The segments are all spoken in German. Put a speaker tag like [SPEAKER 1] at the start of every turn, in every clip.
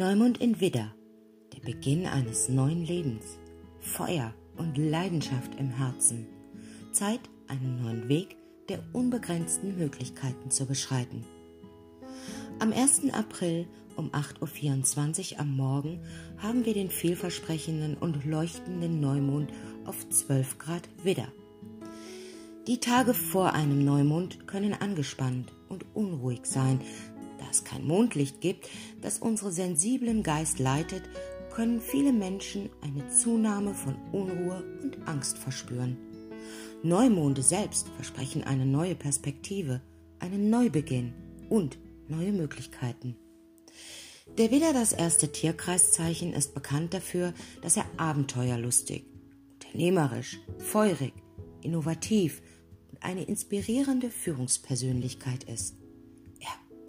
[SPEAKER 1] Neumond in Widder, der Beginn eines neuen Lebens, Feuer und Leidenschaft im Herzen, Zeit, einen neuen Weg der unbegrenzten Möglichkeiten zu beschreiten. Am 1. April um 8.24 Uhr am Morgen haben wir den vielversprechenden und leuchtenden Neumond auf 12 Grad Widder. Die Tage vor einem Neumond können angespannt und unruhig sein. Da es kein Mondlicht gibt, das unseren sensiblen Geist leitet, können viele Menschen eine Zunahme von Unruhe und Angst verspüren. Neumonde selbst versprechen eine neue Perspektive, einen Neubeginn und neue Möglichkeiten. Der Widder, das erste Tierkreiszeichen, ist bekannt dafür, dass er abenteuerlustig, unternehmerisch, feurig, innovativ und eine inspirierende Führungspersönlichkeit ist.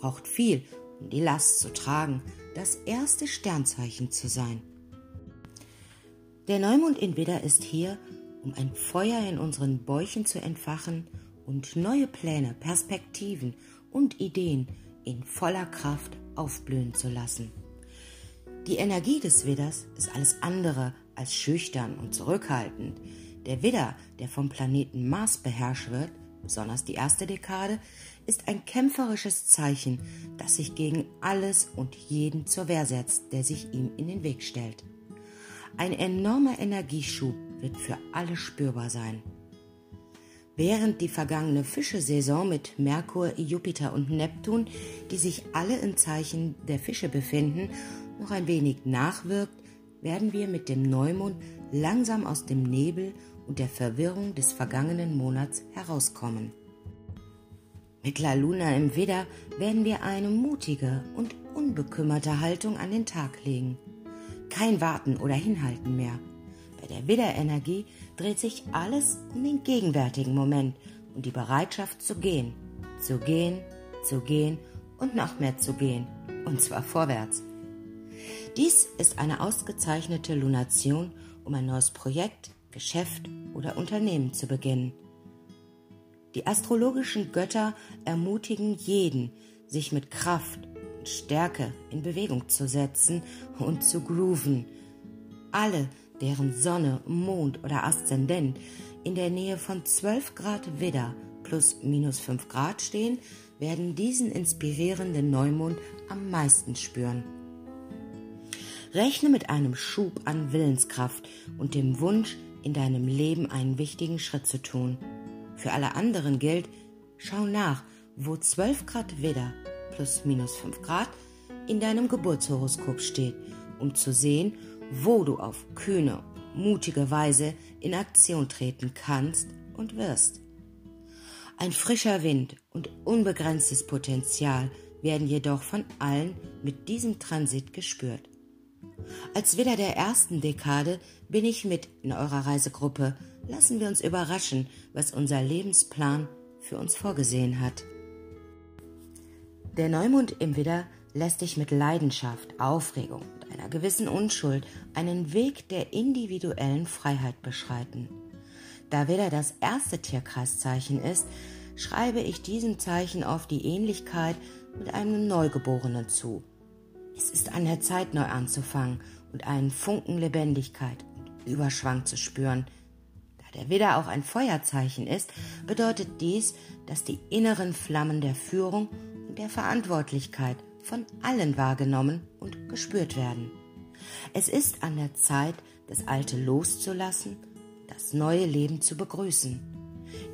[SPEAKER 1] Braucht viel, um die Last zu tragen, das erste Sternzeichen zu sein. Der Neumond in Widder ist hier, um ein Feuer in unseren Bäuchen zu entfachen und neue Pläne, Perspektiven und Ideen in voller Kraft aufblühen zu lassen. Die Energie des Widders ist alles andere als schüchtern und zurückhaltend. Der Widder, der vom Planeten Mars beherrscht wird, besonders die erste Dekade, ist ein kämpferisches Zeichen, das sich gegen alles und jeden zur Wehr setzt, der sich ihm in den Weg stellt. Ein enormer Energieschub wird für alle spürbar sein. Während die vergangene Fischesaison mit Merkur, Jupiter und Neptun, die sich alle im Zeichen der Fische befinden, noch ein wenig nachwirkt, werden wir mit dem Neumond langsam aus dem Nebel und der Verwirrung des vergangenen Monats herauskommen. Mit La Luna im Widder werden wir eine mutige und unbekümmerte Haltung an den Tag legen. Kein Warten oder Hinhalten mehr. Bei der Widderenergie dreht sich alles um den gegenwärtigen Moment und die Bereitschaft zu gehen, zu gehen, zu gehen und noch mehr zu gehen, und zwar vorwärts. Dies ist eine ausgezeichnete Lunation, um ein neues Projekt, Geschäft oder Unternehmen zu beginnen. Die astrologischen Götter ermutigen jeden, sich mit Kraft und Stärke in Bewegung zu setzen und zu grooven. Alle, deren Sonne, Mond oder Aszendent in der Nähe von 12 Grad Widder plus minus 5 Grad stehen, werden diesen inspirierenden Neumond am meisten spüren. Rechne mit einem Schub an Willenskraft und dem Wunsch, in deinem Leben einen wichtigen Schritt zu tun. Für alle anderen gilt, schau nach, wo 12 Grad Widder plus minus 5 Grad in deinem Geburtshoroskop steht, um zu sehen, wo du auf kühne, mutige Weise in Aktion treten kannst und wirst. Ein frischer Wind und unbegrenztes Potenzial werden jedoch von allen mit diesem Transit gespürt. Als Widder der ersten Dekade bin ich mit in eurer Reisegruppe. Lassen wir uns überraschen, was unser Lebensplan für uns vorgesehen hat. Der Neumond im Widder lässt dich mit Leidenschaft, Aufregung und einer gewissen Unschuld einen Weg der individuellen Freiheit beschreiten. Da Widder das erste Tierkreiszeichen ist, schreibe ich diesem Zeichen oft die Ähnlichkeit mit einem Neugeborenen zu. Es ist an der Zeit, neu anzufangen und einen Funken Lebendigkeit und Überschwang zu spüren. Da der Widder auch ein Feuerzeichen ist, bedeutet dies, dass die inneren Flammen der Führung und der Verantwortlichkeit von allen wahrgenommen und gespürt werden. Es ist an der Zeit, das Alte loszulassen, das neue Leben zu begrüßen.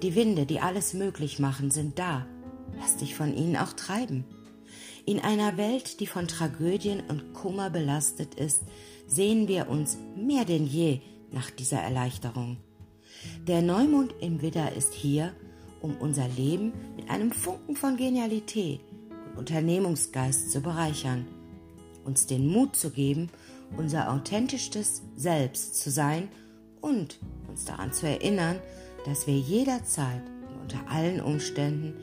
[SPEAKER 1] Die Winde, die alles möglich machen, sind da. Lass dich von ihnen auch treiben. In einer Welt, die von Tragödien und Kummer belastet ist, sehen wir uns mehr denn je nach dieser Erleichterung. Der Neumond im Widder ist hier, um unser Leben mit einem Funken von Genialität und Unternehmungsgeist zu bereichern, uns den Mut zu geben, unser authentischstes Selbst zu sein und uns daran zu erinnern, dass wir jederzeit und unter allen Umständen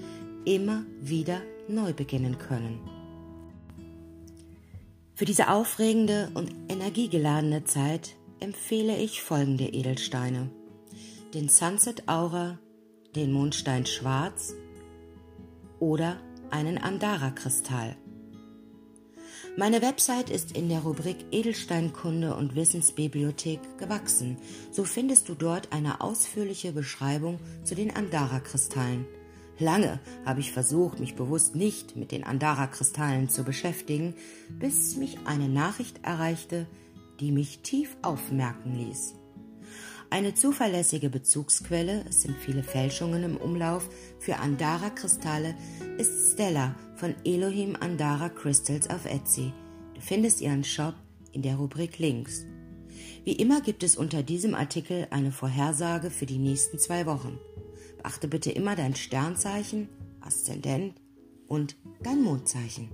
[SPEAKER 1] immer wieder neu beginnen können. Für diese aufregende und energiegeladene Zeit empfehle ich folgende Edelsteine. Den Sunset Aura, den Mondstein Schwarz oder einen Andara-Kristall. Meine Website ist in der Rubrik Edelsteinkunde und Wissensbibliothek gewachsen. So findest du dort eine ausführliche Beschreibung zu den Andara-Kristallen. Lange habe ich versucht, mich bewusst nicht mit den Andara-Kristallen zu beschäftigen, bis mich eine Nachricht erreichte, die mich tief aufmerken ließ. Eine zuverlässige Bezugsquelle, es sind viele Fälschungen im Umlauf, für Andara-Kristalle ist Stella von Elohim Andara Crystals auf Etsy. Du findest ihren Shop in der Rubrik Links. Wie immer gibt es unter diesem Artikel eine Vorhersage für die nächsten zwei Wochen. Beachte bitte immer dein Sternzeichen, Aszendent und dein Mondzeichen.